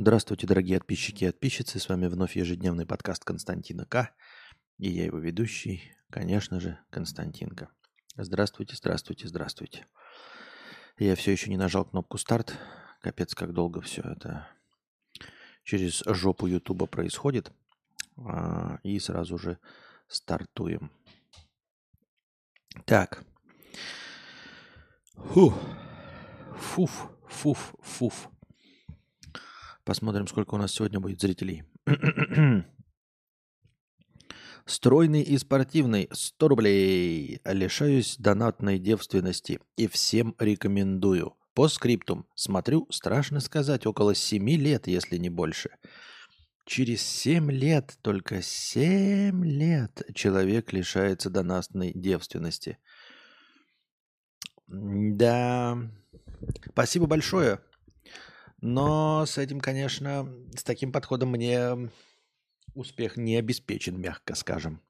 Здравствуйте, дорогие подписчики и подписчицы. С вами вновь ежедневный подкаст Константина К. И я его ведущий, конечно же, Константинка. Здравствуйте, здравствуйте, здравствуйте. Я все еще не нажал кнопку старт. Капец, как долго все это через жопу Ютуба происходит. А, и сразу же стартуем. Так. Фух. Фуф, фуф, фуф. Посмотрим, сколько у нас сегодня будет зрителей. Стройный и спортивный 100 рублей. Лишаюсь донатной девственности и всем рекомендую. По скриптум. Смотрю, страшно сказать, около 7 лет, если не больше. Через 7 лет, только 7 лет человек лишается донатной девственности. Да, спасибо большое. Но с этим, конечно, с таким подходом мне успех не обеспечен, мягко скажем.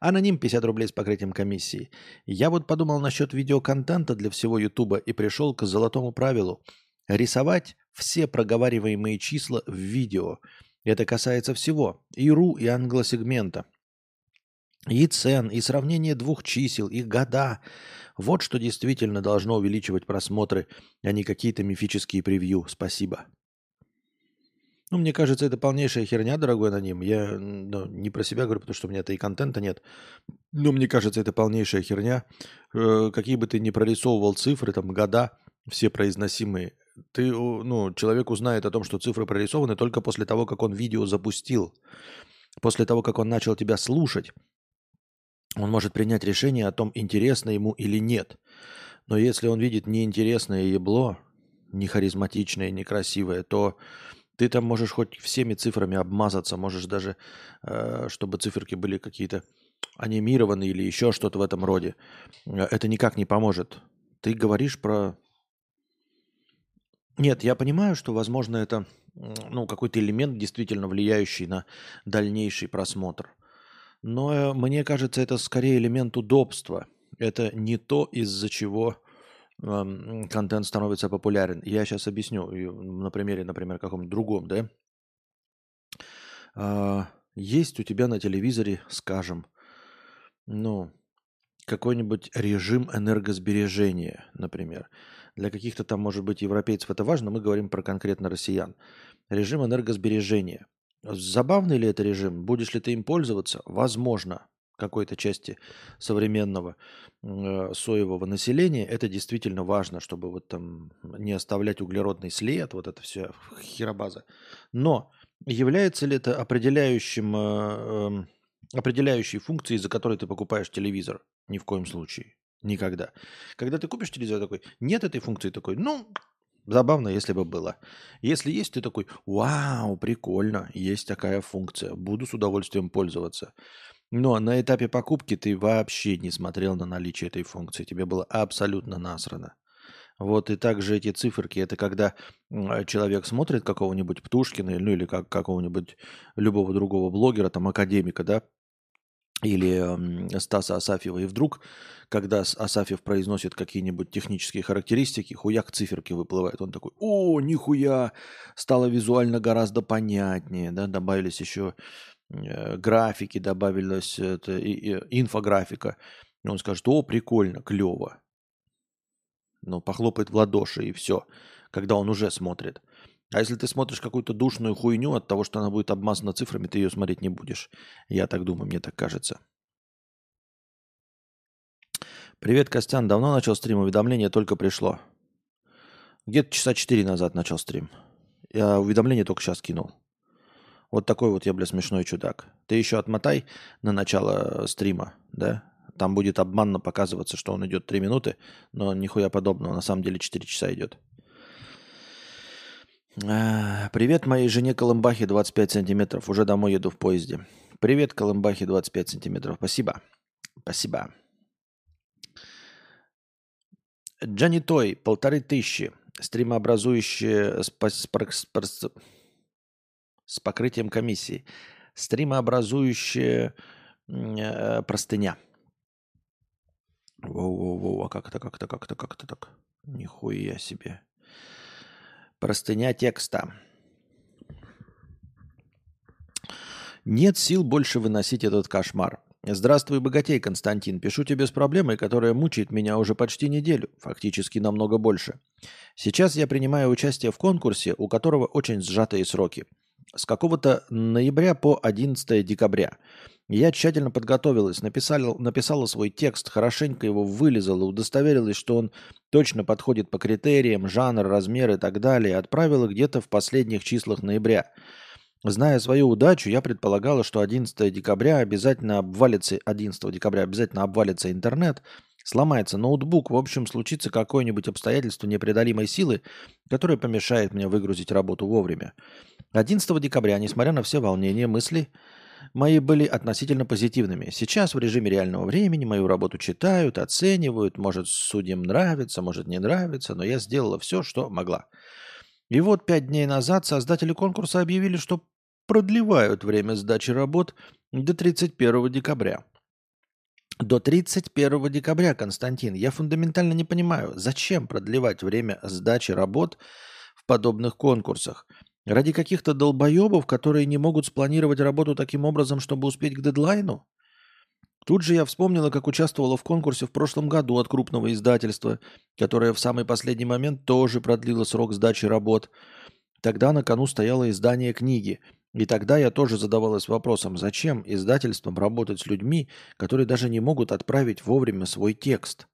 Аноним 50 рублей с покрытием комиссии. Я вот подумал насчет видеоконтента для всего Ютуба и пришел к золотому правилу. Рисовать все проговариваемые числа в видео. Это касается всего. И ру, и англосегмента. И цен, и сравнение двух чисел, и года. Вот что действительно должно увеличивать просмотры, а не какие-то мифические превью. Спасибо. Ну, мне кажется, это полнейшая херня, дорогой аноним. Я ну, не про себя говорю, потому что у меня-то и контента нет. Но мне кажется, это полнейшая херня. Э, какие бы ты ни прорисовывал цифры, там, года, все произносимые, ты, ну, человек узнает о том, что цифры прорисованы только после того, как он видео запустил. После того, как он начал тебя слушать, он может принять решение о том, интересно ему или нет. Но если он видит неинтересное ебло, не харизматичное, некрасивое, то ты там можешь хоть всеми цифрами обмазаться, можешь даже, э, чтобы циферки были какие-то анимированы или еще что-то в этом роде. Это никак не поможет. Ты говоришь про... Нет, я понимаю, что, возможно, это ну, какой-то элемент, действительно влияющий на дальнейший просмотр – но э, мне кажется, это скорее элемент удобства. Это не то, из-за чего э, контент становится популярен. Я сейчас объясню на примере, например, каком-нибудь другом, да. Э, есть у тебя на телевизоре, скажем, ну, какой-нибудь режим энергосбережения, например. Для каких-то там, может быть, европейцев это важно, мы говорим про конкретно россиян. Режим энергосбережения. Забавный ли это режим? Будешь ли ты им пользоваться? Возможно, какой-то части современного э, соевого населения это действительно важно, чтобы вот там не оставлять углеродный след, вот это все херобаза. Но является ли это определяющим, э, э, определяющей функцией, за которой ты покупаешь телевизор? Ни в коем случае. Никогда. Когда ты купишь телевизор такой, нет этой функции такой, ну, Забавно, если бы было. Если есть, ты такой, вау, прикольно, есть такая функция, буду с удовольствием пользоваться. Но на этапе покупки ты вообще не смотрел на наличие этой функции, тебе было абсолютно насрано. Вот и также эти циферки, это когда человек смотрит какого-нибудь Птушкина, ну или как, какого-нибудь любого другого блогера, там академика, да, или Стаса Асафьева. И вдруг, когда Асафьев произносит какие-нибудь технические характеристики, хуяк циферки выплывает. Он такой, о, нихуя, стало визуально гораздо понятнее. Да? Добавились еще э, графики, добавилась это, и, и, инфографика. И он скажет, о, прикольно, клево. Ну, похлопает в ладоши и все, когда он уже смотрит. А если ты смотришь какую-то душную хуйню от того, что она будет обмазана цифрами, ты ее смотреть не будешь. Я так думаю, мне так кажется. Привет, Костян. Давно начал стрим? Уведомление только пришло. Где-то часа четыре назад начал стрим. Я уведомление только сейчас кинул. Вот такой вот я, бля, смешной чудак. Ты еще отмотай на начало стрима, да? Там будет обманно показываться, что он идет 3 минуты, но нихуя подобного. На самом деле 4 часа идет. А, привет моей жене Колымбахе 25 сантиметров. Уже домой еду в поезде. Привет Колымбахе 25 сантиметров. Спасибо. Спасибо. Джани Той, полторы тысячи. Стримообразующие с, с, с, с покрытием комиссии. Стримообразующая э, простыня. Воу-воу-воу, а как это, как это, как это, как это так? Нихуя себе. Простыня текста. Нет сил больше выносить этот кошмар. Здравствуй, богатей, Константин. Пишу тебе с проблемой, которая мучает меня уже почти неделю, фактически намного больше. Сейчас я принимаю участие в конкурсе, у которого очень сжатые сроки. С какого-то ноября по 11 декабря – я тщательно подготовилась, написала, написала свой текст, хорошенько его вылезала, удостоверилась, что он точно подходит по критериям, жанр, размер и так далее, отправила где-то в последних числах ноября. Зная свою удачу, я предполагала, что 11 декабря обязательно обвалится, 11 декабря обязательно обвалится интернет, сломается ноутбук, в общем, случится какое-нибудь обстоятельство непреодолимой силы, которое помешает мне выгрузить работу вовремя. 11 декабря, несмотря на все волнения, мысли мои были относительно позитивными. Сейчас в режиме реального времени мою работу читают, оценивают, может, судьям нравится, может, не нравится, но я сделала все, что могла. И вот пять дней назад создатели конкурса объявили, что продлевают время сдачи работ до 31 декабря. До 31 декабря, Константин, я фундаментально не понимаю, зачем продлевать время сдачи работ в подобных конкурсах? Ради каких-то долбоебов, которые не могут спланировать работу таким образом, чтобы успеть к дедлайну? Тут же я вспомнила, как участвовала в конкурсе в прошлом году от крупного издательства, которое в самый последний момент тоже продлило срок сдачи работ. Тогда на кону стояло издание книги. И тогда я тоже задавалась вопросом, зачем издательствам работать с людьми, которые даже не могут отправить вовремя свой текст.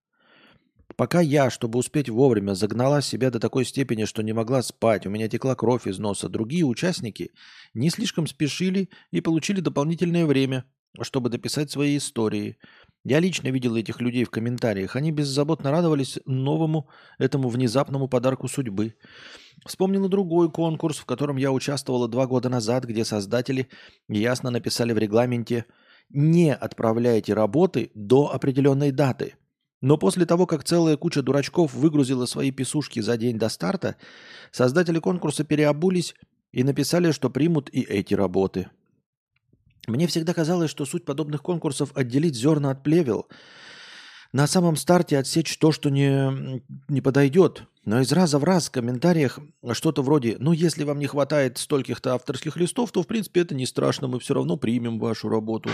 Пока я, чтобы успеть вовремя, загнала себя до такой степени, что не могла спать, у меня текла кровь из носа, другие участники не слишком спешили и получили дополнительное время, чтобы дописать свои истории. Я лично видел этих людей в комментариях. Они беззаботно радовались новому, этому внезапному подарку судьбы. Вспомнила другой конкурс, в котором я участвовала два года назад, где создатели ясно написали в регламенте «Не отправляйте работы до определенной даты». Но после того, как целая куча дурачков выгрузила свои писушки за день до старта, создатели конкурса переобулись и написали, что примут и эти работы. Мне всегда казалось, что суть подобных конкурсов – отделить зерна от плевел, на самом старте отсечь то, что не, не подойдет. Но из раза в раз в комментариях что-то вроде «Ну, если вам не хватает стольких-то авторских листов, то, в принципе, это не страшно, мы все равно примем вашу работу».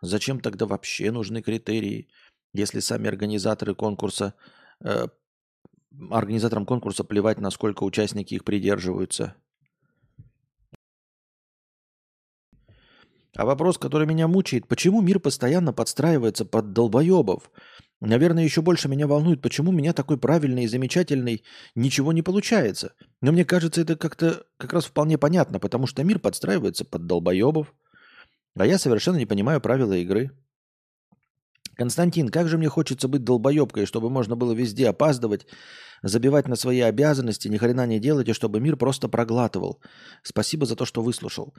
Зачем тогда вообще нужны критерии? Если сами организаторы конкурса, э, организаторам конкурса плевать, насколько участники их придерживаются. А вопрос, который меня мучает, почему мир постоянно подстраивается под долбоебов? Наверное, еще больше меня волнует, почему у меня такой правильный и замечательный ничего не получается. Но мне кажется, это как-то как раз вполне понятно, потому что мир подстраивается под долбоебов, а я совершенно не понимаю правила игры. Константин, как же мне хочется быть долбоебкой, чтобы можно было везде опаздывать, забивать на свои обязанности, ни хрена не делать, и чтобы мир просто проглатывал. Спасибо за то, что выслушал.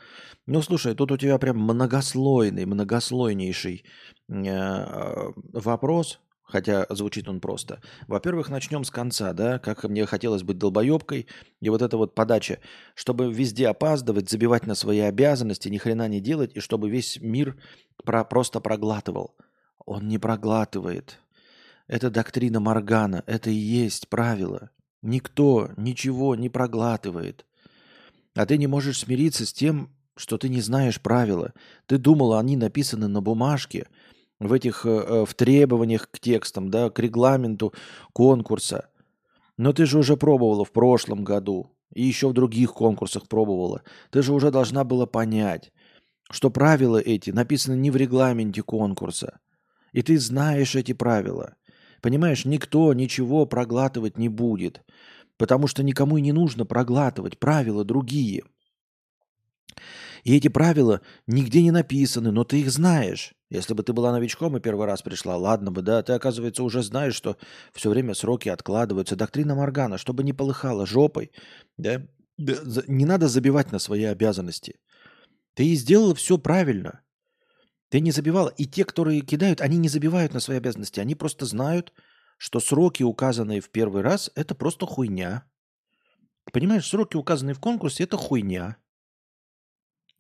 Ну, слушай, тут у тебя прям многослойный, многослойнейший э, вопрос, хотя звучит он просто. Во-первых, начнем с конца, да, как мне хотелось быть долбоебкой, и вот эта вот подача, чтобы везде опаздывать, забивать на свои обязанности, ни хрена не делать, и чтобы весь мир про просто проглатывал – он не проглатывает. Это доктрина Моргана, это и есть правило. Никто ничего не проглатывает. А ты не можешь смириться с тем, что ты не знаешь правила. Ты думала, они написаны на бумажке, в этих, э, э, в требованиях к текстам, да, к регламенту конкурса. Но ты же уже пробовала в прошлом году и еще в других конкурсах пробовала. Ты же уже должна была понять, что правила эти написаны не в регламенте конкурса, и ты знаешь эти правила. Понимаешь, никто ничего проглатывать не будет, потому что никому и не нужно проглатывать. Правила другие. И эти правила нигде не написаны, но ты их знаешь. Если бы ты была новичком и первый раз пришла, ладно бы, да, ты, оказывается, уже знаешь, что все время сроки откладываются. Доктрина Моргана, чтобы не полыхало жопой, да, не надо забивать на свои обязанности. Ты сделала все правильно. Ты не забивала. И те, которые кидают, они не забивают на свои обязанности. Они просто знают, что сроки, указанные в первый раз, это просто хуйня. Понимаешь, сроки, указанные в конкурсе, это хуйня.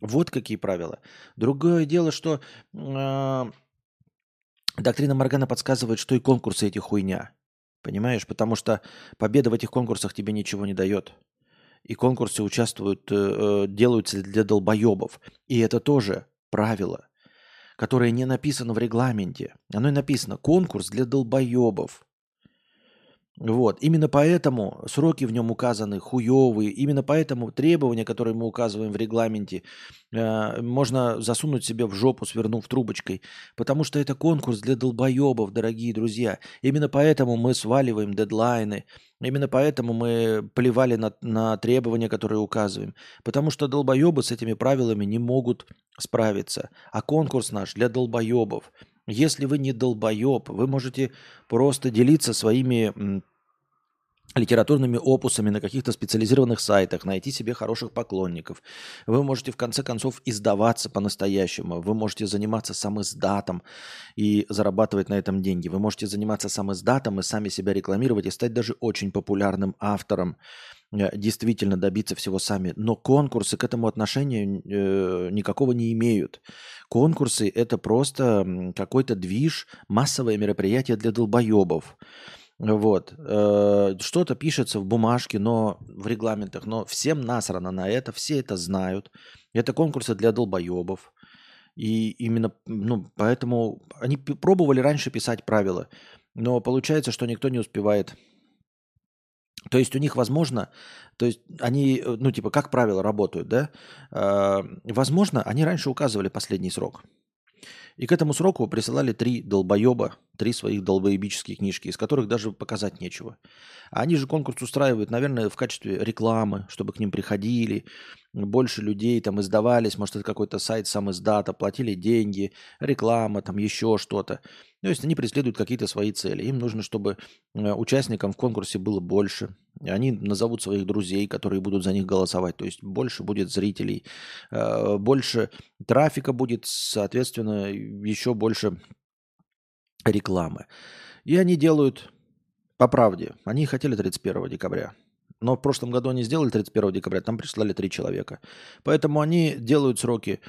Вот какие правила. Другое дело, что э, доктрина Моргана подсказывает, что и конкурсы эти хуйня. Понимаешь? Потому что победа в этих конкурсах тебе ничего не дает. И конкурсы участвуют, э, э делаются для долбоебов. И это тоже правило, которое не написано в регламенте. Оно и написано «конкурс для долбоебов». Вот. Именно поэтому сроки в нем указаны хуевые. Именно поэтому требования, которые мы указываем в регламенте, э, можно засунуть себе в жопу, свернув трубочкой. Потому что это конкурс для долбоебов, дорогие друзья. Именно поэтому мы сваливаем дедлайны. Именно поэтому мы плевали на, на требования, которые указываем. Потому что долбоебы с этими правилами не могут справиться. А конкурс наш для долбоебов. Если вы не долбоеб, вы можете просто делиться своими литературными опусами на каких-то специализированных сайтах, найти себе хороших поклонников. Вы можете в конце концов издаваться по-настоящему. Вы можете заниматься сам издатом и зарабатывать на этом деньги. Вы можете заниматься сам издатом и сами себя рекламировать и стать даже очень популярным автором действительно добиться всего сами. Но конкурсы к этому отношения э, никакого не имеют. Конкурсы – это просто какой-то движ, массовое мероприятие для долбоебов. Вот. Э, что-то пишется в бумажке, но в регламентах, но всем насрано на это, все это знают. Это конкурсы для долбоебов. И именно, ну, поэтому они пробовали раньше писать правила, но получается, что никто не успевает то есть у них, возможно, то есть они, э, ну, типа, как правило, работают, да? Э, возможно, они раньше указывали последний срок. И к этому сроку присылали три долбоеба, три своих долбоебические книжки, из которых даже показать нечего. А они же конкурс устраивают, наверное, в качестве рекламы, чтобы к ним приходили, больше людей там издавались, может, это какой-то сайт сам издата, платили деньги, реклама, там еще что-то. То есть они преследуют какие-то свои цели. Им нужно, чтобы э, участникам в конкурсе было больше. Они назовут своих друзей, которые будут за них голосовать. То есть больше будет зрителей, э, больше трафика будет, соответственно, еще больше рекламы. И они делают по правде. Они хотели 31 декабря. Но в прошлом году они сделали 31 декабря, там прислали три человека. Поэтому они делают сроки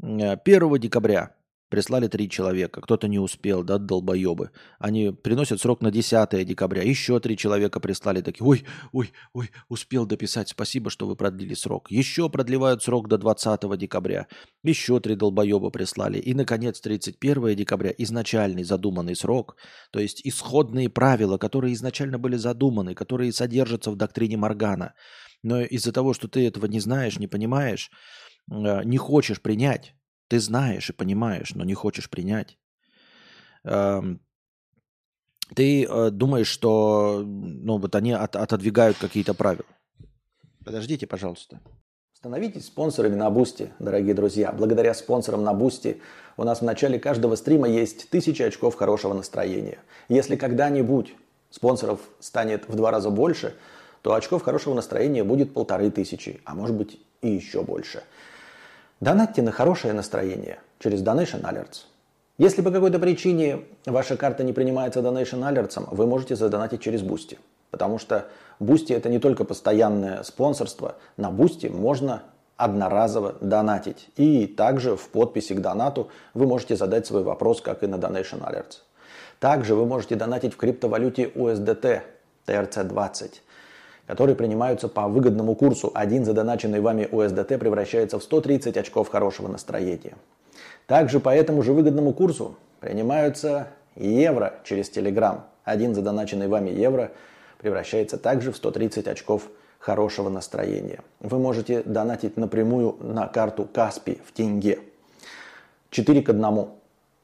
1 э, декабря Прислали три человека, кто-то не успел, да, долбоебы. Они приносят срок на 10 декабря. Еще три человека прислали такие, ой, ой, ой, успел дописать, спасибо, что вы продлили срок. Еще продлевают срок до 20 декабря. Еще три долбоеба прислали. И, наконец, 31 декабря, изначальный задуманный срок, то есть исходные правила, которые изначально были задуманы, которые содержатся в доктрине Моргана. Но из-за того, что ты этого не знаешь, не понимаешь, э, не хочешь принять, ты знаешь и понимаешь, но не хочешь принять. Эм, ты э, думаешь, что ну, вот они от, отодвигают какие-то правила. Подождите, пожалуйста. Становитесь спонсорами на Boosty, дорогие друзья. Благодаря спонсорам на Boosty у нас в начале каждого стрима есть тысячи очков хорошего настроения. Если когда-нибудь спонсоров станет в два раза больше, то очков хорошего настроения будет полторы тысячи, а может быть и еще больше – Донатьте на хорошее настроение через Donation Alerts. Если по какой-то причине ваша карта не принимается Donation Alerts, вы можете задонатить через Boosty. Потому что Boosty это не только постоянное спонсорство. На Boosty можно одноразово донатить. И также в подписи к донату вы можете задать свой вопрос, как и на Donation Alerts. Также вы можете донатить в криптовалюте USDT TRC20 которые принимаются по выгодному курсу. Один задоначенный вами USDT превращается в 130 очков хорошего настроения. Также по этому же выгодному курсу принимаются евро через Telegram. Один задоначенный вами евро превращается также в 130 очков хорошего настроения. Вы можете донатить напрямую на карту Каспи в тенге. 4 к 1.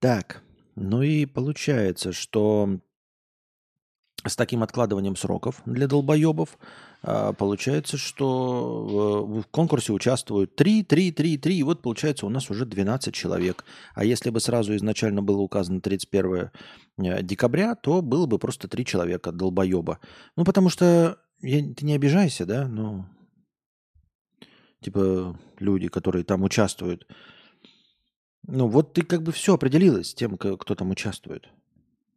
Так, ну и получается, что с таким откладыванием сроков для долбоебов а, получается, что в конкурсе участвуют 3, 3, 3, 3, и вот получается у нас уже 12 человек. А если бы сразу изначально было указано 31 э, декабря, то было бы просто 3 человека долбоеба. Ну, потому что, я, ты не обижайся, да, ну, типа люди, которые там участвуют. Ну, вот ты как бы все определилась с тем, кто там участвует.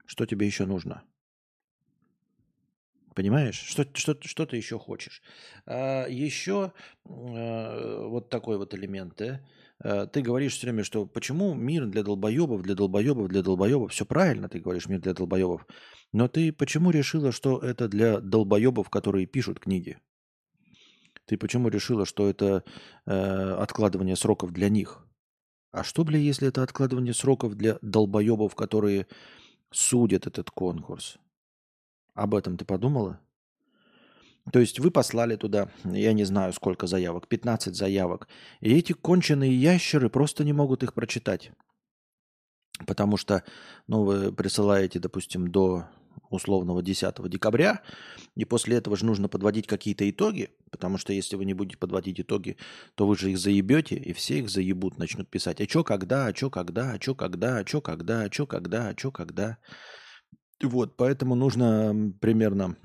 Что тебе еще нужно? Понимаешь? Что, что, что ты еще хочешь? А, еще а, вот такой вот элемент. Да? А, ты говоришь все время, что почему мир для долбоебов, для долбоебов, для долбоебов. Все правильно, ты говоришь, мир для долбоебов. Но ты почему решила, что это для долбоебов, которые пишут книги? Ты почему решила, что это э, откладывание сроков для них? А что, бля, если это откладывание сроков для долбоебов, которые судят этот конкурс? Об этом ты подумала? То есть вы послали туда, я не знаю сколько заявок, 15 заявок. И эти конченые ящеры просто не могут их прочитать. Потому что ну, вы присылаете, допустим, до условного 10 декабря, и после этого же нужно подводить какие-то итоги, потому что если вы не будете подводить итоги, то вы же их заебете, и все их заебут, начнут писать, а чё когда, а чё когда, а чё когда, а чё когда, а чё когда, а чё когда. Вот, поэтому нужно примерно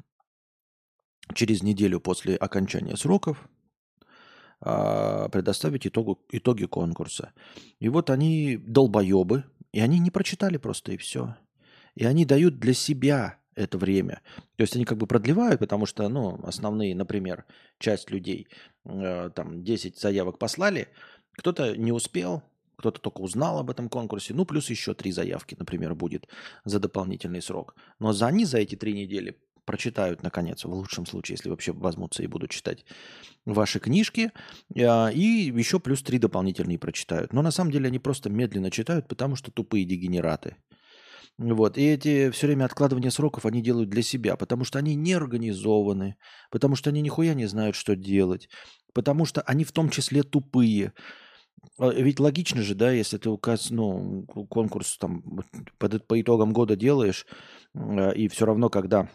через неделю после окончания сроков а, предоставить итогу, итоги конкурса. И вот они долбоебы, и они не прочитали просто, и все. И они дают для себя это время. То есть они как бы продлевают, потому что, ну, основные, например, часть людей, э, там, 10 заявок послали, кто-то не успел, кто-то только узнал об этом конкурсе, ну, плюс еще три заявки, например, будет за дополнительный срок. Но за они за эти три недели прочитают, наконец, в лучшем случае, если вообще возьмутся и будут читать ваши книжки, а, и еще плюс три дополнительные прочитают. Но на самом деле они просто медленно читают, потому что тупые дегенераты. Вот. И эти все время откладывания сроков они делают для себя, потому что они не организованы, потому что они нихуя не знают, что делать, потому что они в том числе тупые. А, ведь логично же, да, если ты указ, ну, конкурс там по, по итогам года делаешь, а, и все равно, когда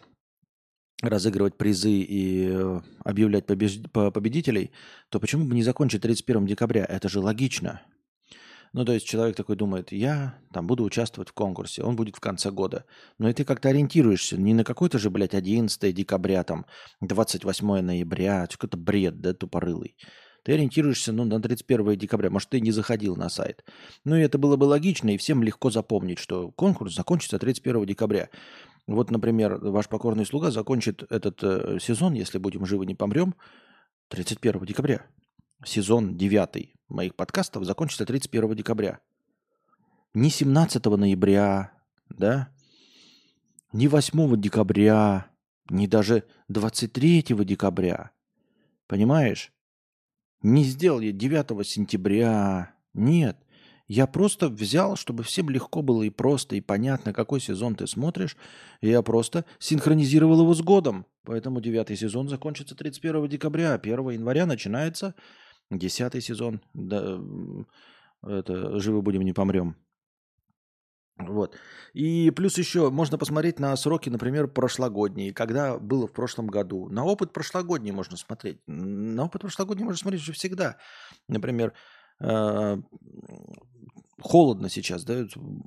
разыгрывать призы и э, объявлять побеж... победителей, то почему бы не закончить 31 декабря? Это же логично. Ну, то есть человек такой думает, я там буду участвовать в конкурсе, он будет в конце года. Но и ты как-то ориентируешься не на какой-то же, блядь, 11 декабря, там, 28 ноября, какой-то бред, да, тупорылый ты ориентируешься ну, на 31 декабря. Может, ты не заходил на сайт. Ну, и это было бы логично, и всем легко запомнить, что конкурс закончится 31 декабря. Вот, например, ваш покорный слуга закончит этот э, сезон, если будем живы, не помрем, 31 декабря. Сезон 9 моих подкастов закончится 31 декабря. Не 17 ноября, да, не 8 декабря, не даже 23 декабря. Понимаешь? Не сделал я 9 сентября. Нет. Я просто взял, чтобы всем легко было и просто, и понятно, какой сезон ты смотришь. Я просто синхронизировал его с годом. Поэтому девятый сезон закончится 31 декабря, а 1 января начинается десятый сезон. Да, это «Живы будем, не помрем». Вот. И плюс еще можно посмотреть на сроки, например, прошлогодние, когда было в прошлом году. На опыт прошлогодний можно смотреть. На опыт прошлогодний можно смотреть уже всегда. Например, э, холодно сейчас, да?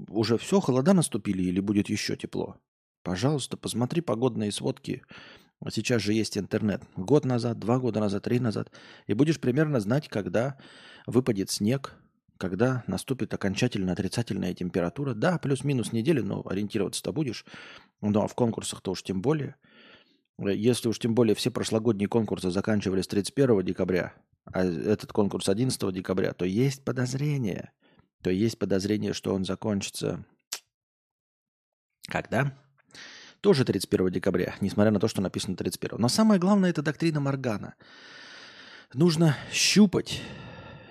Уже все, холода наступили или будет еще тепло? Пожалуйста, посмотри погодные сводки А сейчас же есть интернет. Год назад, два года назад, три назад. И будешь примерно знать, когда выпадет снег, когда наступит окончательно отрицательная температура. Да, плюс-минус недели, но ориентироваться-то будешь. Ну а в конкурсах-то уж тем более. Если уж тем более все прошлогодние конкурсы заканчивались 31 декабря, а этот конкурс 11 декабря, то есть подозрение, то есть подозрение, что он закончится когда? Тоже 31 декабря, несмотря на то, что написано 31. Но самое главное – это доктрина Моргана. Нужно щупать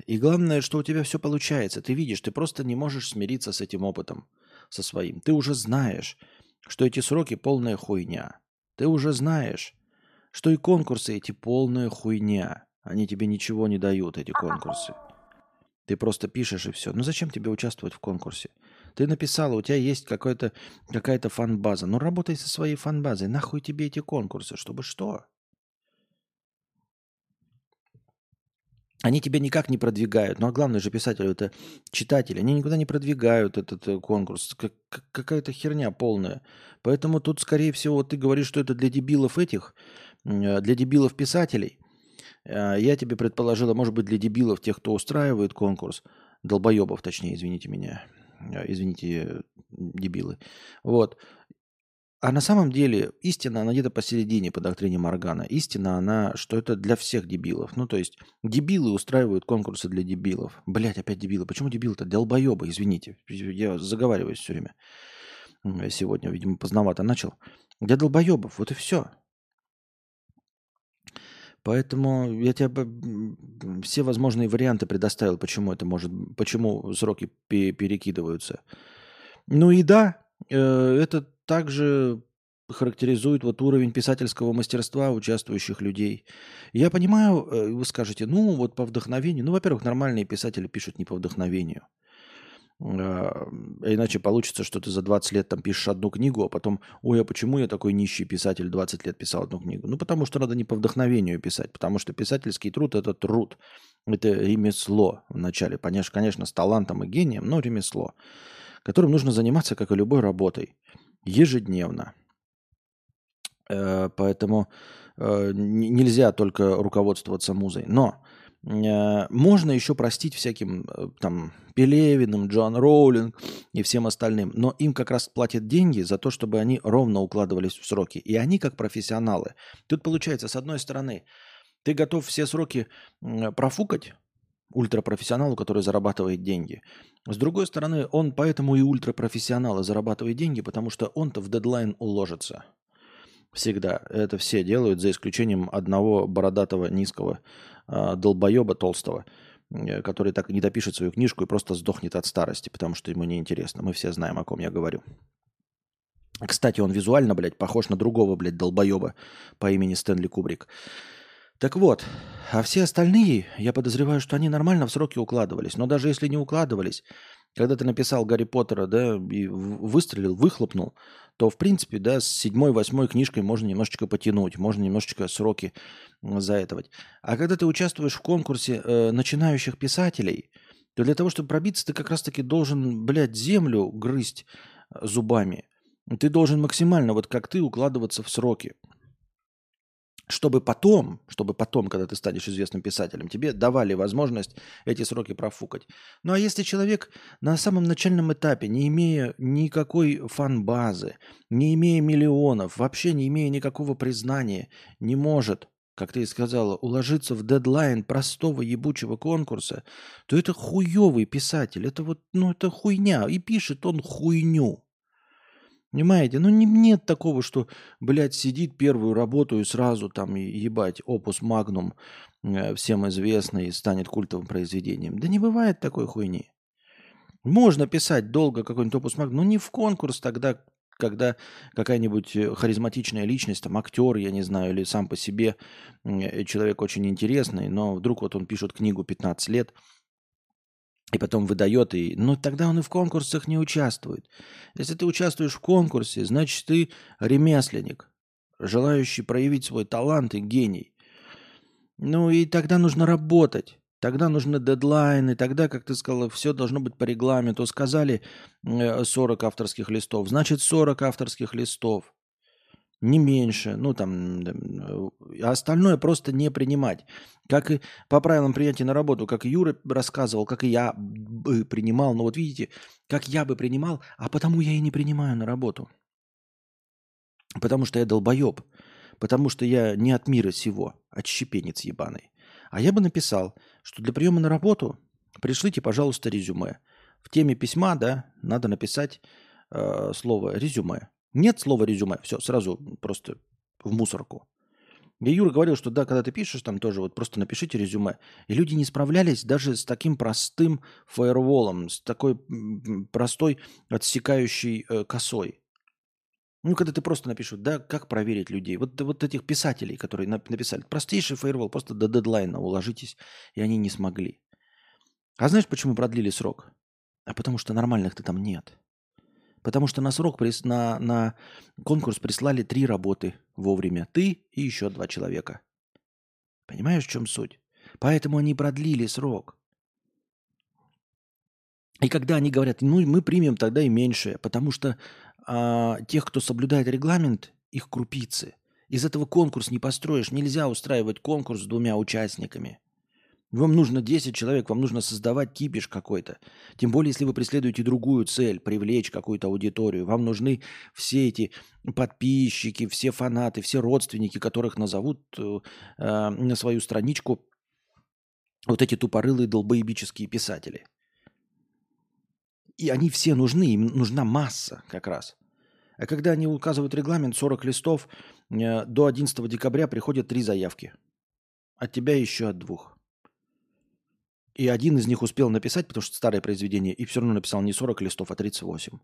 и главное, что у тебя все получается. Ты видишь, ты просто не можешь смириться с этим опытом, со своим. Ты уже знаешь, что эти сроки полная хуйня. Ты уже знаешь, что и конкурсы эти полная хуйня. Они тебе ничего не дают, эти конкурсы. Ты просто пишешь и все. Ну зачем тебе участвовать в конкурсе? Ты написала, у тебя есть какая-то фан-база. Ну работай со своей фан-базой. Нахуй тебе эти конкурсы? Чтобы что? Они тебя никак не продвигают. Ну а главное же писатель это читатели. Они никуда не продвигают этот э, конкурс. Как, какая-то херня полная. Поэтому тут, скорее всего, ты говоришь, что это для дебилов этих, э, для дебилов писателей. Э, я тебе предположила, может быть, для дебилов, тех, кто устраивает конкурс, долбоебов, точнее, извините меня, извините, дебилы. Вот. А на самом деле истина, она где-то посередине по доктрине Моргана. Истина, она, что это для всех дебилов. Ну, то есть дебилы устраивают конкурсы для дебилов. Блять, опять дебилы. Почему дебилы-то? Долбоебы, извините. Я заговариваюсь все время. Сегодня, видимо, поздновато начал. Для долбоебов, вот и все. Поэтому я тебе все возможные варианты предоставил, почему это может, почему сроки перекидываются. Ну и да, э, это также характеризует вот уровень писательского мастерства участвующих людей. Я понимаю, э, вы скажете, ну вот по вдохновению. Ну, во-первых, нормальные писатели пишут не по вдохновению. А иначе получится, что ты за 20 лет там пишешь одну книгу, а потом, ой, а почему я такой нищий писатель 20 лет писал одну книгу? Ну, потому что надо не по вдохновению писать, потому что писательский труд – это труд, это ремесло вначале. Конечно, конечно, с талантом и гением, но ремесло, которым нужно заниматься, как и любой работой ежедневно. Э, поэтому э, нельзя только руководствоваться музой. Но можно еще простить всяким там Пелевиным, Джон Роулинг и всем остальным. Но им как раз платят деньги за то, чтобы они ровно укладывались в сроки. И они как профессионалы. Тут получается, с одной стороны, ты готов все сроки профукать, ультрапрофессионалу, который зарабатывает деньги. С другой стороны, он поэтому и ультрапрофессионал и зарабатывает деньги, потому что он-то в дедлайн уложится. Всегда. Это все делают, за исключением одного бородатого низкого э, долбоеба толстого, который так и не допишет свою книжку и просто сдохнет от старости, потому что ему неинтересно. Мы все знаем, о ком я говорю. Кстати, он визуально, блядь, похож на другого, блядь, долбоеба по имени Стэнли Кубрик. Так вот, а все остальные, я подозреваю, что они нормально в сроки укладывались. Но даже если не укладывались, когда ты написал Гарри Поттера, да, и выстрелил, выхлопнул, то, в принципе, да, с седьмой, восьмой книжкой можно немножечко потянуть, можно немножечко сроки заэтовать. А когда ты участвуешь в конкурсе э, начинающих писателей, то для того, чтобы пробиться, ты как раз-таки должен, блядь, землю грызть э, зубами. Ты должен максимально, вот как ты, укладываться в сроки чтобы потом, чтобы потом, когда ты станешь известным писателем, тебе давали возможность эти сроки профукать. Ну а если человек на самом начальном этапе, не имея никакой фан-базы, не имея миллионов, вообще не имея никакого признания, не может, как ты и сказала, уложиться в дедлайн простого ебучего конкурса, то это хуёвый писатель, это вот, ну это хуйня, и пишет он хуйню. Понимаете? Ну не, нет такого, что, блядь, сидит первую работу и сразу там ебать опус магнум э, всем известный станет культовым произведением. Да не бывает такой хуйни. Можно писать долго какой-нибудь опус магнум, но не в конкурс тогда, когда какая-нибудь э, харизматичная личность, там актер, я не знаю, или сам по себе э, человек очень интересный, но вдруг вот он пишет книгу 15 лет – и потом выдает, и, ну тогда он и в конкурсах не участвует. Если ты участвуешь в конкурсе, значит ты ремесленник, желающий проявить свой талант и гений. Ну и тогда нужно работать. Тогда нужны дедлайны, тогда, как ты сказала, все должно быть по регламенту. Сказали 40 э, авторских листов, значит 40 авторских листов. Не меньше, ну там, а остальное просто не принимать. Как и по правилам принятия на работу, как Юра рассказывал, как и я бы принимал, но вот видите, как я бы принимал, а потому я и не принимаю на работу. Потому что я долбоеб, потому что я не от мира сего, отщепенец ебаный. А я бы написал, что для приема на работу пришлите, пожалуйста, резюме. В теме письма, да, надо написать э, слово резюме. Нет слова резюме, все, сразу просто в мусорку. И Юра говорил, что да, когда ты пишешь, там тоже вот просто напишите резюме. И люди не справлялись даже с таким простым фаерволом, с такой простой отсекающей э, косой. Ну, когда ты просто напишешь, да, как проверить людей. Вот, вот этих писателей, которые написали, простейший фаервол, просто до дедлайна уложитесь, и они не смогли. А знаешь, почему продлили срок? А потому что нормальных-то там нет. Потому что на срок, на, на конкурс прислали три работы вовремя. Ты и еще два человека. Понимаешь, в чем суть? Поэтому они продлили срок. И когда они говорят, ну мы примем тогда и меньше, потому что а, тех, кто соблюдает регламент, их крупицы. Из этого конкурс не построишь. Нельзя устраивать конкурс с двумя участниками. Вам нужно 10 человек, вам нужно создавать кипиш какой-то. Тем более, если вы преследуете другую цель, привлечь какую-то аудиторию. Вам нужны все эти подписчики, все фанаты, все родственники, которых назовут э, э, на свою страничку вот эти тупорылые долбоебические писатели. И они все нужны, им нужна масса как раз. А когда они указывают регламент 40 листов, э, до 11 декабря приходят три заявки. От тебя еще от двух. И один из них успел написать, потому что старое произведение, и все равно написал не 40 листов, а 38.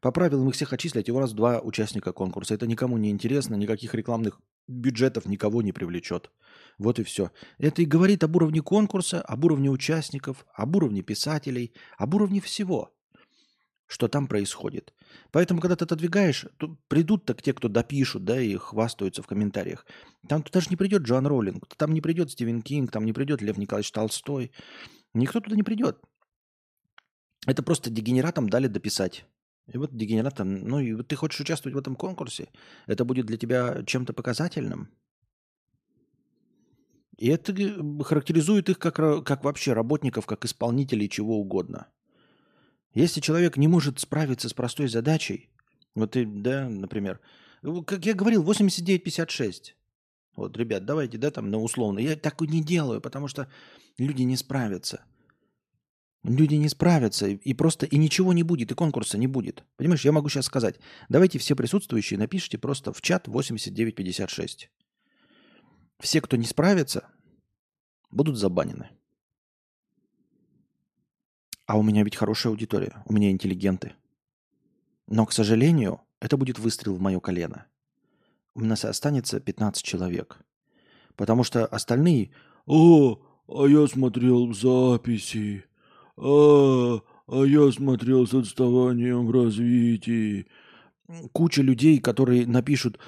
По правилам их всех отчислять, у нас два участника конкурса. Это никому не интересно, никаких рекламных бюджетов никого не привлечет. Вот и все. Это и говорит об уровне конкурса, об уровне участников, об уровне писателей, об уровне всего что там происходит. Поэтому, когда ты отодвигаешь, то придут так те, кто допишут, да, и хвастаются в комментариях. Там туда даже не придет Джоан Роллинг, там не придет Стивен Кинг, там не придет Лев Николаевич Толстой. Никто туда не придет. Это просто дегенератам дали дописать. И вот дегенератам, ну и вот ты хочешь участвовать в этом конкурсе, это будет для тебя чем-то показательным. И это характеризует их как, как вообще работников, как исполнителей чего угодно. Если человек не может справиться с простой задачей, вот ты, да, например, как я говорил, 89-56. Вот, ребят, давайте, да, там, на условно. Я так не делаю, потому что люди не справятся. Люди не справятся, и просто и ничего не будет, и конкурса не будет. Понимаешь, я могу сейчас сказать, давайте все присутствующие напишите просто в чат 8956. Все, кто не справится, будут забанены. А у меня ведь хорошая аудитория, у меня интеллигенты. Но, к сожалению, это будет выстрел в мое колено. У нас останется 15 человек. Потому что остальные «О, а я смотрел записи», «А, а я смотрел с отставанием в развитии». Куча людей, которые напишут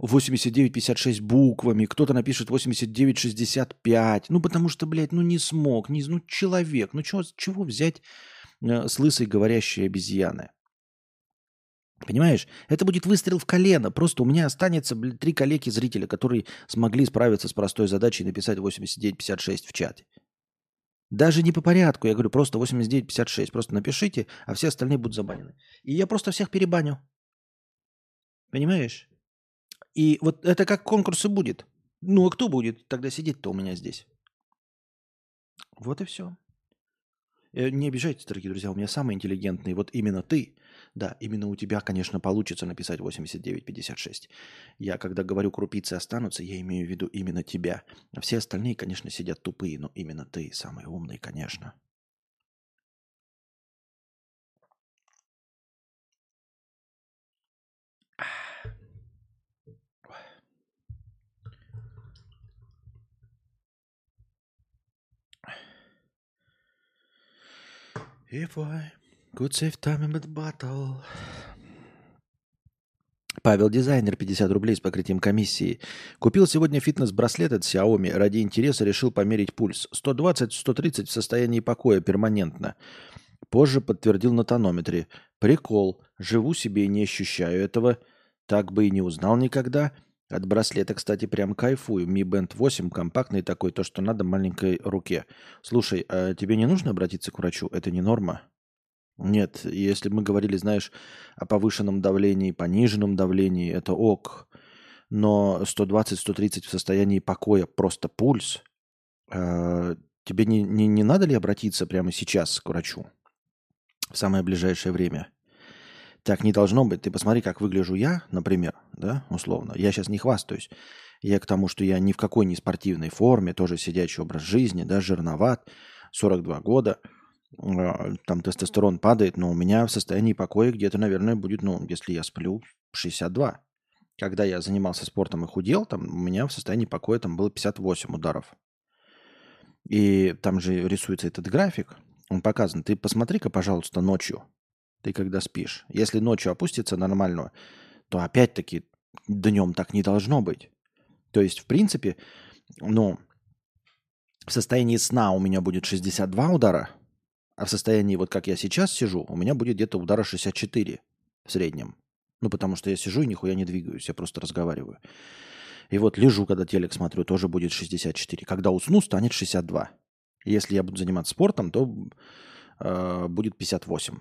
89-56 буквами, кто-то напишет 89-65. Ну, потому что, блядь, ну не смог, не, ну человек, ну чего, чего взять э, с лысой говорящей обезьяны? Понимаешь? Это будет выстрел в колено. Просто у меня останется блядь, три коллеги зрителя, которые смогли справиться с простой задачей написать 89-56 в чате. Даже не по порядку, я говорю, просто 89-56. Просто напишите, а все остальные будут забанены. И я просто всех перебаню. Понимаешь? И вот это как конкурс и будет. Ну, а кто будет тогда сидеть-то у меня здесь? Вот и все. Э, не обижайтесь, дорогие друзья, у меня самый интеллигентный. Вот именно ты, да, именно у тебя, конечно, получится написать 89-56. Я, когда говорю, крупицы останутся, я имею в виду именно тебя. Все остальные, конечно, сидят тупые, но именно ты самый умный, конечно. If I could save time in battle. Павел Дизайнер, 50 рублей с покрытием комиссии. Купил сегодня фитнес-браслет от Xiaomi. Ради интереса решил померить пульс. 120-130 в состоянии покоя перманентно. Позже подтвердил на тонометре. Прикол. Живу себе и не ощущаю этого. Так бы и не узнал никогда. От браслета, кстати, прям кайфую. Mi Band 8 компактный такой, то, что надо маленькой руке. Слушай, а тебе не нужно обратиться к врачу? Это не норма? Нет, если мы говорили, знаешь, о повышенном давлении, пониженном давлении, это ок. Но 120-130 в состоянии покоя, просто пульс. Э, тебе не, не, не надо ли обратиться прямо сейчас к врачу? В самое ближайшее время. Так не должно быть. Ты посмотри, как выгляжу я, например, да, условно. Я сейчас не хвастаюсь. Я к тому, что я ни в какой не спортивной форме, тоже сидячий образ жизни, да, жирноват, 42 года – а, там тестостерон падает, но у меня в состоянии покоя где-то, наверное, будет, ну, если я сплю, 62. Когда я занимался спортом и худел, там у меня в состоянии покоя там было 58 ударов. И там же рисуется этот график, он показан. Ты посмотри-ка, пожалуйста, ночью, ты когда спишь. Если ночью опустится нормально, то опять-таки днем так не должно быть. То есть, в принципе, ну, в состоянии сна у меня будет 62 удара – а в состоянии, вот как я сейчас сижу, у меня будет где-то удара 64 в среднем. Ну, потому что я сижу и нихуя не двигаюсь, я просто разговариваю. И вот лежу, когда телек смотрю, тоже будет 64. Когда усну, станет 62. Если я буду заниматься спортом, то э, будет 58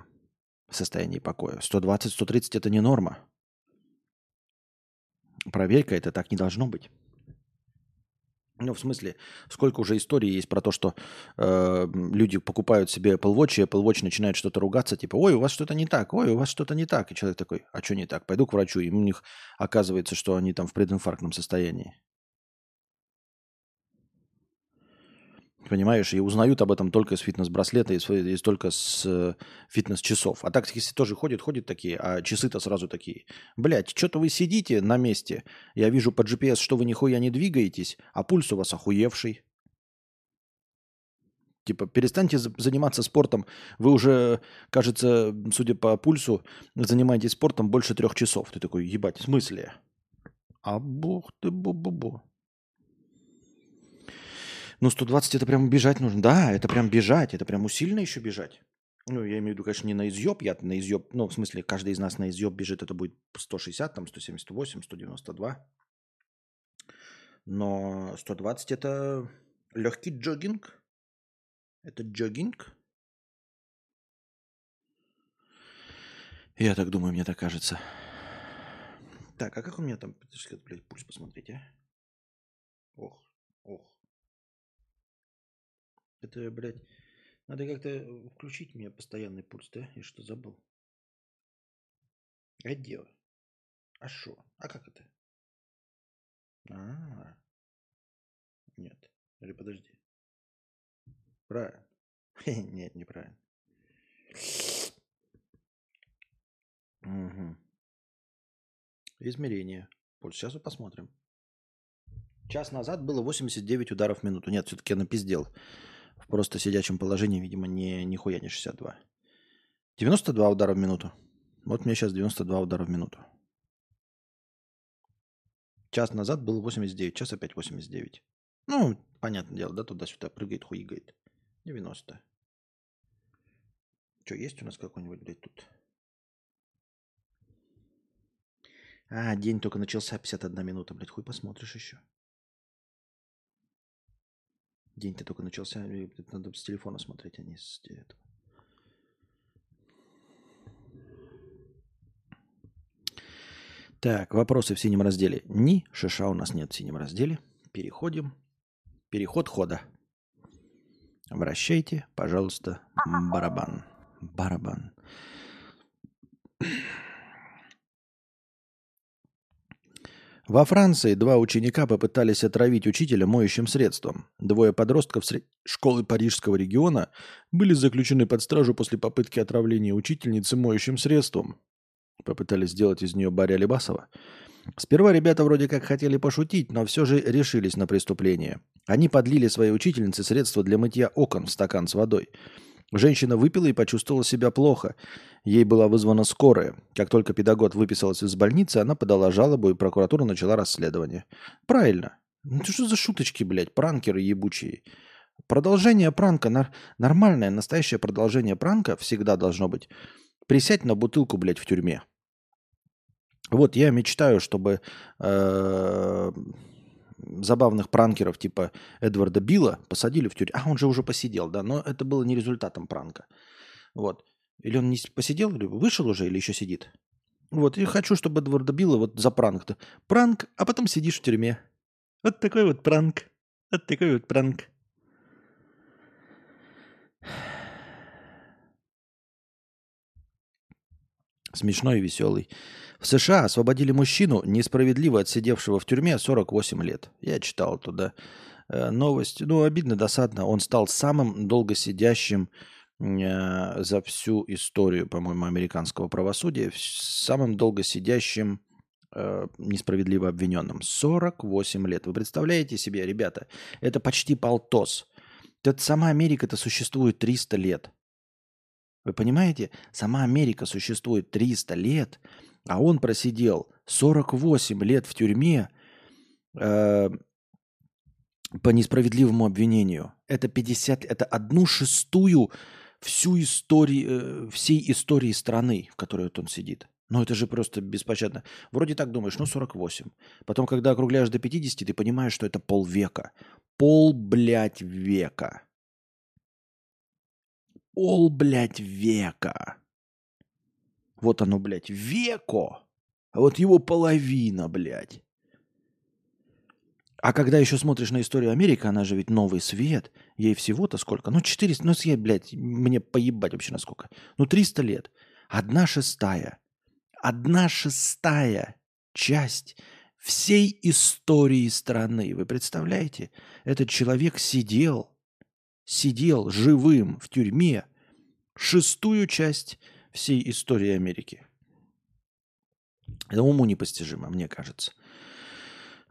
в состоянии покоя. 120-130 это не норма. Проверка, это так не должно быть. Ну, в смысле, сколько уже историй есть про то, что э, люди покупают себе Apple Watch, и Apple Watch начинает что-то ругаться, типа, ой, у вас что-то не так, ой, у вас что-то не так. И человек такой, а что не так? Пойду к врачу, и у них оказывается, что они там в прединфарктном состоянии. Понимаешь, и узнают об этом только с фитнес-браслета и, и только с э, фитнес-часов. А так, если тоже ходят, ходят такие, а часы-то сразу такие. Блять, что-то вы сидите на месте. Я вижу по GPS, что вы нихуя не двигаетесь, а пульс у вас охуевший. Типа, перестаньте заниматься спортом. Вы уже, кажется, судя по пульсу, занимаетесь спортом больше трех часов. Ты такой, ебать, в смысле? А бог ты бу-бу-бу. Ну, 120 это прям бежать нужно. Да, это прям бежать, это прям усиленно еще бежать. Ну, я имею в виду, конечно, не на изъеб, я на изъеб, ну, в смысле, каждый из нас на изъеб бежит, это будет 160, там, 178, 192. Но 120 это легкий джогинг. Это джогинг. Я так думаю, мне так кажется. Так, а как у меня там, блядь, пульс посмотреть, а? Ох, ох. Это, блядь, надо как-то включить мне постоянный пульс, да? Я что забыл? А где? А что? А как это? А, -а, а Нет. Или подожди. Правильно. Нет, неправильно. Угу. Измерение. Пульс. Сейчас мы посмотрим. Час назад было 89 ударов в минуту. Нет, все-таки я напиздел в просто сидячем положении, видимо, не, нихуя не 62. 92 удара в минуту. Вот мне сейчас 92 удара в минуту. Час назад было 89, час опять 89. Ну, понятное дело, да, туда-сюда прыгает, хуигает. 90. Что, есть у нас какой-нибудь, блядь, тут? А, день только начался, 51 минута, блядь, хуй посмотришь еще. День-то только начался, надо с телефона смотреть, а не с этого. Так, вопросы в синем разделе. Ни шиша у нас нет в синем разделе. Переходим. Переход хода. Вращайте, пожалуйста, барабан. Барабан. Во Франции два ученика попытались отравить учителя моющим средством. Двое подростков сред... школы Парижского региона были заключены под стражу после попытки отравления учительницы моющим средством. Попытались сделать из нее Барри Алибасова. Сперва ребята вроде как хотели пошутить, но все же решились на преступление. Они подлили своей учительнице средства для мытья окон в стакан с водой – Женщина выпила и почувствовала себя плохо. Ей была вызвана скорая. Как только педагог выписалась из больницы, она подала жалобу, и прокуратура начала расследование. Правильно. Ну это что за шуточки, блядь, пранкеры ебучие. Продолжение пранка, нар- нормальное, настоящее продолжение пранка всегда должно быть. Присядь на бутылку, блядь, в тюрьме. Вот я мечтаю, чтобы э, забавных пранкеров типа Эдварда Билла посадили в тюрьму. А он же уже посидел, да, но это было не результатом пранка. Вот. Или он не посидел, или вышел уже, или еще сидит. Вот, и хочу, чтобы Эдварда Билла вот за пранк-то. Пранк, а потом сидишь в тюрьме. Вот такой вот пранк. Вот такой вот пранк. Смешной и веселый. В США освободили мужчину, несправедливо отсидевшего в тюрьме 48 лет. Я читал туда э, новость. Ну, обидно, досадно. Он стал самым долгосидящим э, за всю историю, по-моему, американского правосудия, самым долгосидящим э, несправедливо обвиненным. 48 лет. Вы представляете себе, ребята, это почти полтос. Это сама Америка-то существует 300 лет. Вы понимаете, сама Америка существует 300 лет, а он просидел 48 лет в тюрьме э, по несправедливому обвинению. Это 50, это одну шестую всю историю, э, всей истории страны, в которой вот он сидит. Ну, это же просто беспощадно. Вроде так думаешь, ну, 48. Потом, когда округляешь до 50, ты понимаешь, что это полвека. Пол, блядь, века. Пол, блядь, века. Вот оно, блядь, веко. А вот его половина, блядь. А когда еще смотришь на историю Америки, она же ведь новый свет. Ей всего-то сколько? Ну, 400, ну, съесть, блядь, мне поебать вообще насколько. Ну, 300 лет. Одна шестая. Одна шестая часть всей истории страны. Вы представляете? Этот человек сидел, сидел живым в тюрьме шестую часть всей истории Америки. Это уму непостижимо, мне кажется.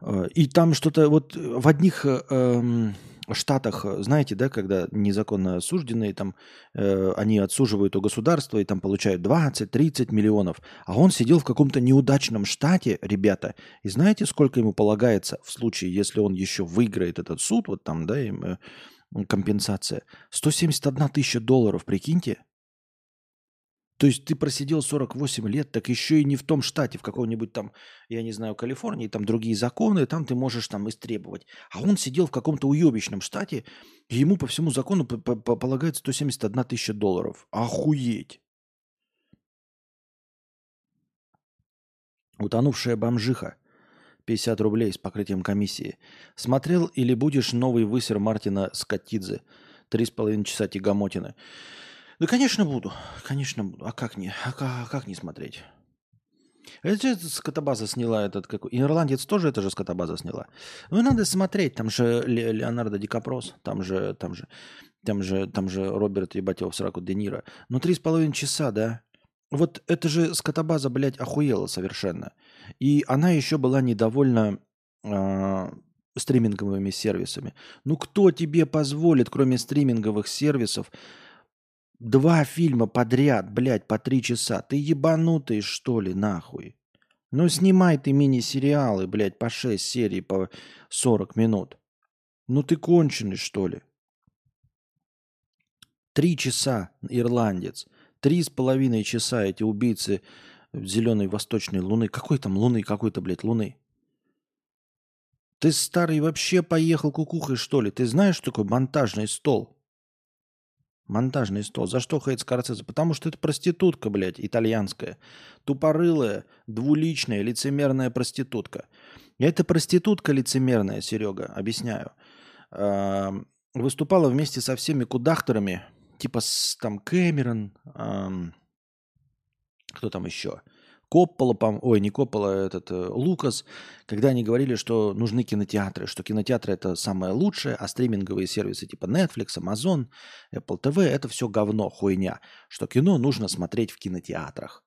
Э, и там что-то вот в одних э, эм, штатах, знаете, да, когда незаконно осужденные, там э, они отсуживают у государства и там получают 20-30 миллионов, а он сидел в каком-то неудачном штате, ребята, и знаете, сколько ему полагается в случае, если он еще выиграет этот суд, вот там, да, им, э, компенсация, 171 тысяча долларов, прикиньте, то есть ты просидел 48 лет, так еще и не в том штате, в каком-нибудь там, я не знаю, Калифорнии, там другие законы, там ты можешь там истребовать. А он сидел в каком-то уебищном штате, и ему по всему закону полагается 171 тысяча долларов. Охуеть! Утонувшая бомжиха. 50 рублей с покрытием комиссии. Смотрел или будешь новый высер Мартина Скотидзе? Три с половиной часа тягомотины. Да, конечно, буду. Конечно, буду. А как не? А как, а как не смотреть? Это скотобаза сняла этот какой. Ирландец тоже это же скотобаза сняла. Ну, надо смотреть. Там же Леонардо Ди Капрос, там же, там же, там же, там же Роберт Ебатев, сраку Де Ниро. Ну, три с половиной часа, да? Вот это же скотобаза, блядь, охуела совершенно. И она еще была недовольна э, стриминговыми сервисами. Ну, кто тебе позволит, кроме стриминговых сервисов, Два фильма подряд, блядь, по три часа. Ты ебанутый, что ли, нахуй? Ну, снимай ты мини-сериалы, блядь, по шесть серий по 40 минут. Ну, ты конченый, что ли? Три часа ирландец. Три с половиной часа эти убийцы зеленой восточной луны. Какой там луны? Какой-то, блядь, луны? Ты старый вообще поехал кукухой, что ли? Ты знаешь, что такое монтажный стол? Монтажный стол. За что хейт Скорсезе? Потому что это проститутка, блядь, итальянская. Тупорылая, двуличная, лицемерная проститутка. И это проститутка лицемерная, Серега, объясняю. Выступала вместе со всеми кудахтерами, типа с, там Кэмерон, кто там еще? Коппола, ой, не Коппола, а этот э, Лукас, когда они говорили, что нужны кинотеатры, что кинотеатры это самое лучшее, а стриминговые сервисы типа Netflix, Amazon, Apple TV это все говно, хуйня, что кино нужно смотреть в кинотеатрах.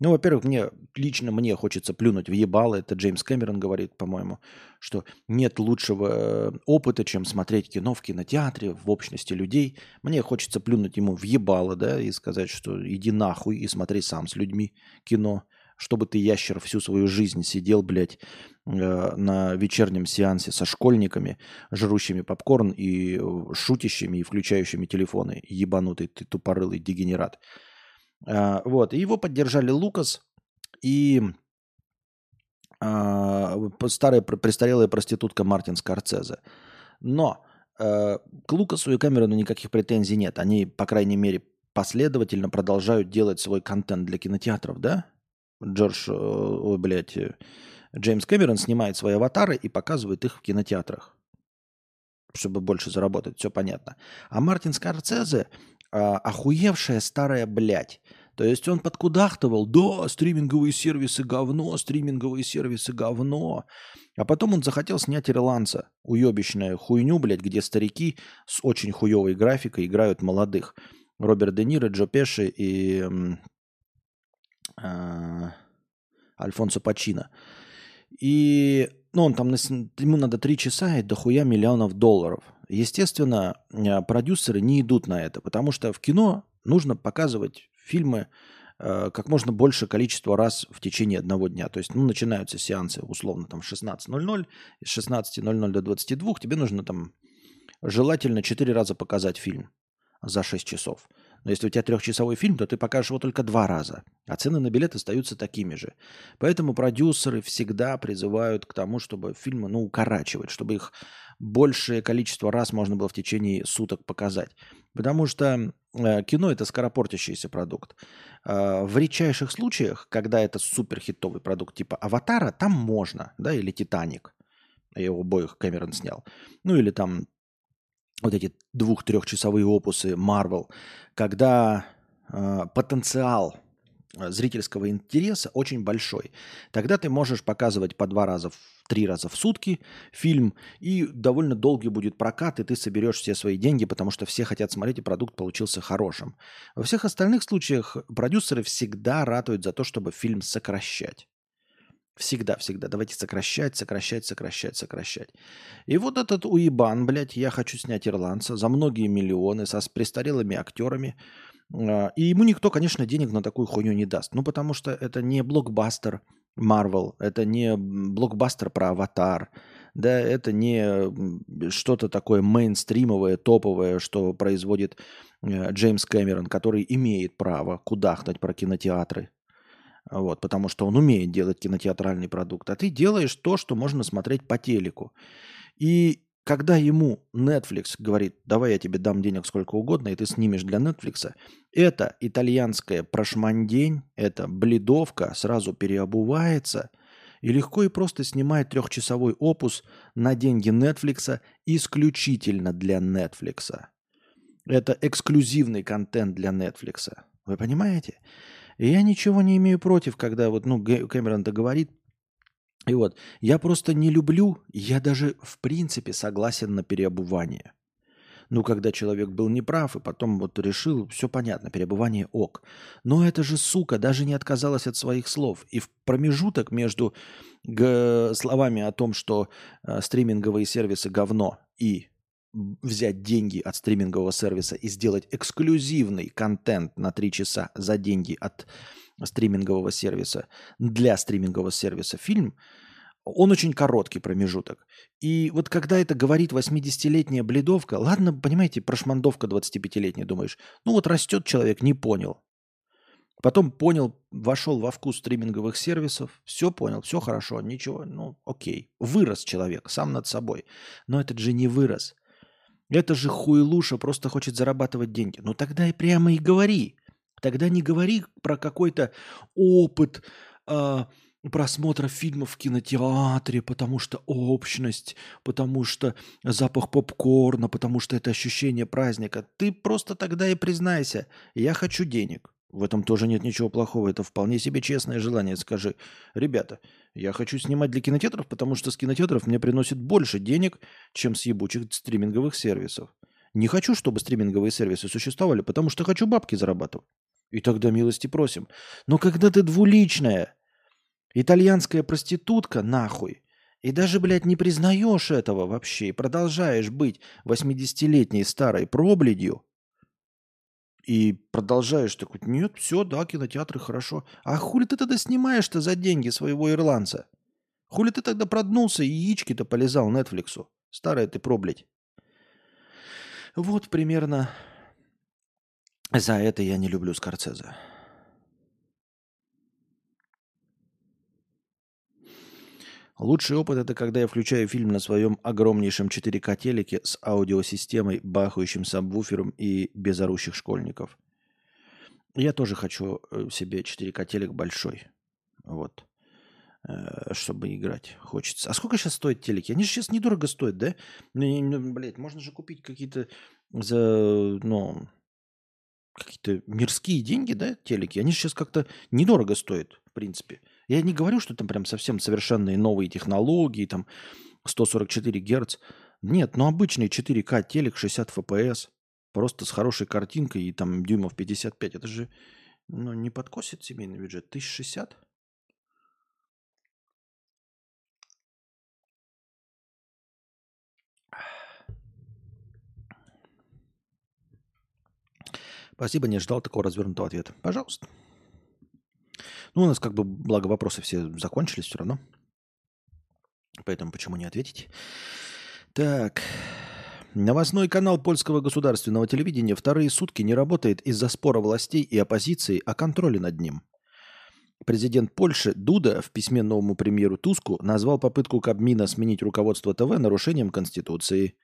Ну, во-первых, мне лично мне хочется плюнуть в ебало. Это Джеймс Кэмерон говорит, по-моему, что нет лучшего э, опыта, чем смотреть кино в кинотеатре, в общности людей. Мне хочется плюнуть ему в ебало, да, и сказать, что иди нахуй и смотри сам с людьми кино чтобы ты, ящер, всю свою жизнь сидел, блядь, э, на вечернем сеансе со школьниками, жрущими попкорн и э, шутящими и включающими телефоны. Ебанутый ты тупорылый дегенерат. А, вот. И его поддержали Лукас и старая престарелая проститутка Мартин Скорцезе. Но э, к Лукасу и Камерону никаких претензий нет. Они, по крайней мере, последовательно продолжают делать свой контент для кинотеатров, да? Джордж, э, ой, блядь, э, Джеймс Кэмерон снимает свои аватары и показывает их в кинотеатрах, чтобы больше заработать, все понятно. А Мартин Скорцезе а, охуевшая старая блядь. То есть он подкудахтывал, да, стриминговые сервисы говно, стриминговые сервисы говно. А потом он захотел снять ирландца, уебищная хуйню, блядь, где старики с очень хуевой графикой играют молодых. Роберт Де Ниро, Джо Пеши и Альфонсо Пачино. И ну, он там, ему надо три часа и дохуя миллионов долларов. Естественно, э, продюсеры не идут на это, потому что в кино нужно показывать фильмы э, как можно больше количество раз в течение одного дня. То есть, ну, начинаются сеансы условно там 16.00, с 16.00 до 22, тебе нужно там желательно 4 раза показать фильм за 6 часов. Но если у тебя трехчасовой фильм, то ты покажешь его только два раза, а цены на билет остаются такими же. Поэтому продюсеры всегда призывают к тому, чтобы фильмы ну, укорачивать, чтобы их большее количество раз можно было в течение суток показать. Потому что э, кино это скоропортящийся продукт. Э, в редчайших случаях, когда это суперхитовый продукт типа «Аватара», там можно, да, или «Титаник», его обоих Кэмерон снял, ну или там вот эти двух-трехчасовые опусы Marvel, когда э, потенциал а, зрительского интереса очень большой. Тогда ты можешь показывать по два раза, три раза в сутки фильм, и довольно долгий будет прокат, и ты соберешь все свои деньги, потому что все хотят смотреть, и продукт получился хорошим. Во всех остальных случаях продюсеры всегда ратуют за то, чтобы фильм сокращать. Всегда, всегда. Давайте сокращать, сокращать, сокращать, сокращать. И вот этот уебан, блядь, я хочу снять ирландца за многие миллионы, со с престарелыми актерами. А, и ему никто, конечно, денег на такую хуйню не даст. Ну, потому что это не блокбастер Marvel, это не блокбастер про аватар, да, это не что-то такое мейнстримовое, топовое, что производит э, Джеймс Кэмерон, который имеет право кудахнуть про кинотеатры. Вот, потому что он умеет делать кинотеатральный продукт. А ты делаешь то, что можно смотреть по телеку. И когда ему Netflix говорит, давай я тебе дам денег сколько угодно, и ты снимешь для Netflix, это итальянская прошмандень, это бледовка сразу переобувается и легко и просто снимает трехчасовой опус на деньги Netflix исключительно для Netflix. Это эксклюзивный контент для Netflix. Вы понимаете? И я ничего не имею против, когда вот, ну, Кэмерон-то говорит, и вот, я просто не люблю, я даже в принципе согласен на переобувание. Ну, когда человек был неправ, и потом вот решил, все понятно, переобувание ок. Но это же, сука, даже не отказалась от своих слов. И в промежуток между словами о том, что э, стриминговые сервисы говно, и взять деньги от стримингового сервиса и сделать эксклюзивный контент на 3 часа за деньги от стримингового сервиса для стримингового сервиса фильм, он очень короткий промежуток. И вот когда это говорит 80-летняя бледовка, ладно, понимаете, прошмандовка 25-летняя, думаешь, ну вот растет человек, не понял. Потом понял, вошел во вкус стриминговых сервисов, все понял, все хорошо, ничего, ну окей. Вырос человек сам над собой. Но этот же не вырос. Это же хуйлуша просто хочет зарабатывать деньги. Ну тогда и прямо и говори. Тогда не говори про какой-то опыт э, просмотра фильмов в кинотеатре, потому что общность, потому что запах попкорна, потому что это ощущение праздника. Ты просто тогда и признайся, я хочу денег. В этом тоже нет ничего плохого. Это вполне себе честное желание. Скажи, ребята, я хочу снимать для кинотеатров, потому что с кинотеатров мне приносит больше денег, чем с ебучих стриминговых сервисов. Не хочу, чтобы стриминговые сервисы существовали, потому что хочу бабки зарабатывать. И тогда милости просим. Но когда ты двуличная, итальянская проститутка, нахуй, и даже, блядь, не признаешь этого вообще, и продолжаешь быть 80-летней старой пробледью, и продолжаешь такой, нет, все, да, кинотеатры хорошо. А хули ты тогда снимаешь-то за деньги своего ирландца? Хули ты тогда проднулся и яички-то полезал Нетфликсу? Старая ты проблядь. Вот примерно за это я не люблю Скорцезе. Лучший опыт это когда я включаю фильм на своем огромнейшем 4К телеке с аудиосистемой, бахающим сабвуфером и без орущих школьников. Я тоже хочу э, себе 4К телек большой. Вот. Э, чтобы играть хочется. А сколько сейчас стоит телеки? Они же сейчас недорого стоят, да? Ну, блядь, можно же купить какие-то за, ну, какие-то мирские деньги, да, телеки. Они же сейчас как-то недорого стоят, в принципе. Я не говорю, что там прям совсем совершенные новые технологии, там 144 Гц. Нет, ну обычный 4К телек 60 FPS, просто с хорошей картинкой и там дюймов 55. Это же ну, не подкосит семейный бюджет. 1060? Спасибо, не ждал такого развернутого ответа. Пожалуйста. Ну, у нас как бы, благо, вопросы все закончились все равно. Поэтому почему не ответить? Так. Новостной канал польского государственного телевидения вторые сутки не работает из-за спора властей и оппозиции о контроле над ним. Президент Польши Дуда в письме новому премьеру Туску назвал попытку Кабмина сменить руководство ТВ нарушением Конституции.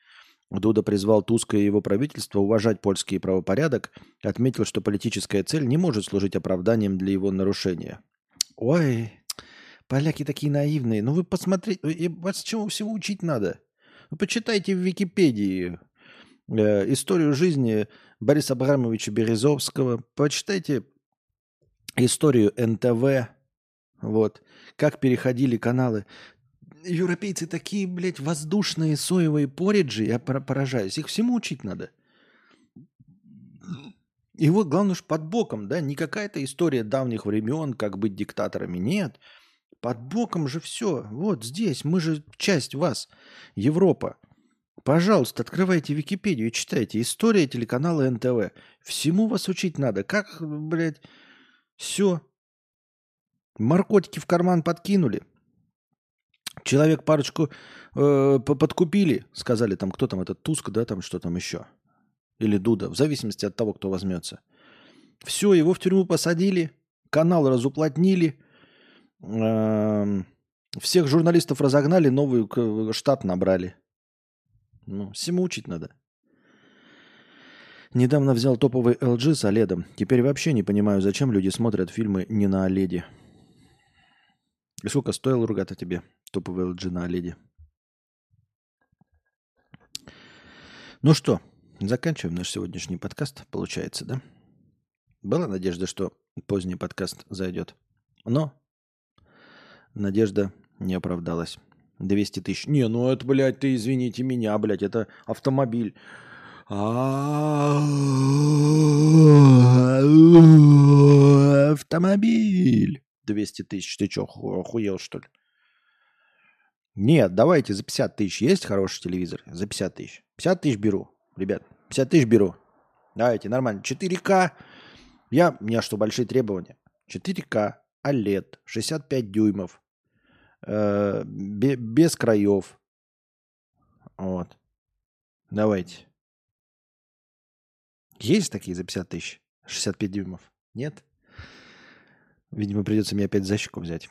Дуда призвал Туска и его правительство уважать польский правопорядок, отметил, что политическая цель не может служить оправданием для его нарушения. Ой, поляки такие наивные. Ну вы посмотрите, вас чего всего учить надо? Вы почитайте в Википедии э, историю жизни Бориса Абрамовича Березовского, почитайте историю НТВ, вот, как переходили каналы европейцы такие, блядь, воздушные соевые пориджи, я поражаюсь. Их всему учить надо. И вот, главное уж под боком, да, не какая-то история давних времен, как быть диктаторами, нет. Под боком же все. Вот здесь, мы же часть вас, Европа. Пожалуйста, открывайте Википедию и читайте. История телеканала НТВ. Всему вас учить надо. Как, блядь, все. Наркотики в карман подкинули. Человек парочку э, подкупили, сказали там, кто там, этот Туск, да, там что там еще. Или Дуда, в зависимости от того, кто возьмется. Все, его в тюрьму посадили, канал разуплотнили, э, всех журналистов разогнали, новый штат набрали. Ну, всему учить надо. Недавно взял топовый LG с OLED. Теперь вообще не понимаю, зачем люди смотрят фильмы не на OLED. И сколько стоил ругата тебе? Топовый LG на. Ну что, заканчиваем наш сегодняшний подкаст, получается, да? Была надежда, что поздний подкаст зайдет. Но надежда не оправдалась. 200 тысяч. Не, ну это, блядь, ты извините меня, блядь, это автомобиль. Автомобиль. 200 тысяч. Ты что, охуел, что ли? Нет, давайте за 50 тысяч. Есть хороший телевизор? За 50 тысяч. 50 тысяч беру, ребят. 50 тысяч беру. Давайте, нормально. 4К. Я, у меня что, большие требования? 4К, OLED, 65 дюймов, э, без краев. Вот. Давайте. Есть такие за 50 тысяч? 65 дюймов? Нет? Видимо, придется мне опять защику взять.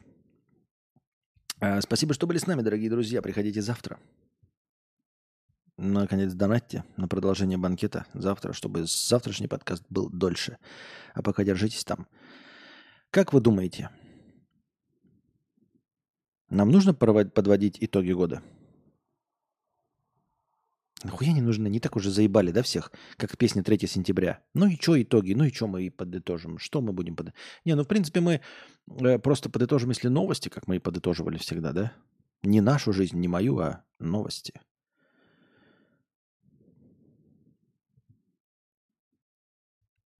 А, спасибо, что были с нами, дорогие друзья. Приходите завтра. Наконец, донатьте на продолжение банкета завтра, чтобы завтрашний подкаст был дольше. А пока держитесь там. Как вы думаете, нам нужно подводить итоги года? Нахуя не нужно? Не так уже заебали, да, всех, как песня 3 сентября. Ну и что итоги? Ну и что мы и подытожим? Что мы будем подытожить? Не, ну в принципе мы э, просто подытожим, если новости, как мы и подытоживали всегда, да? Не нашу жизнь, не мою, а новости.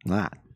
Ладно.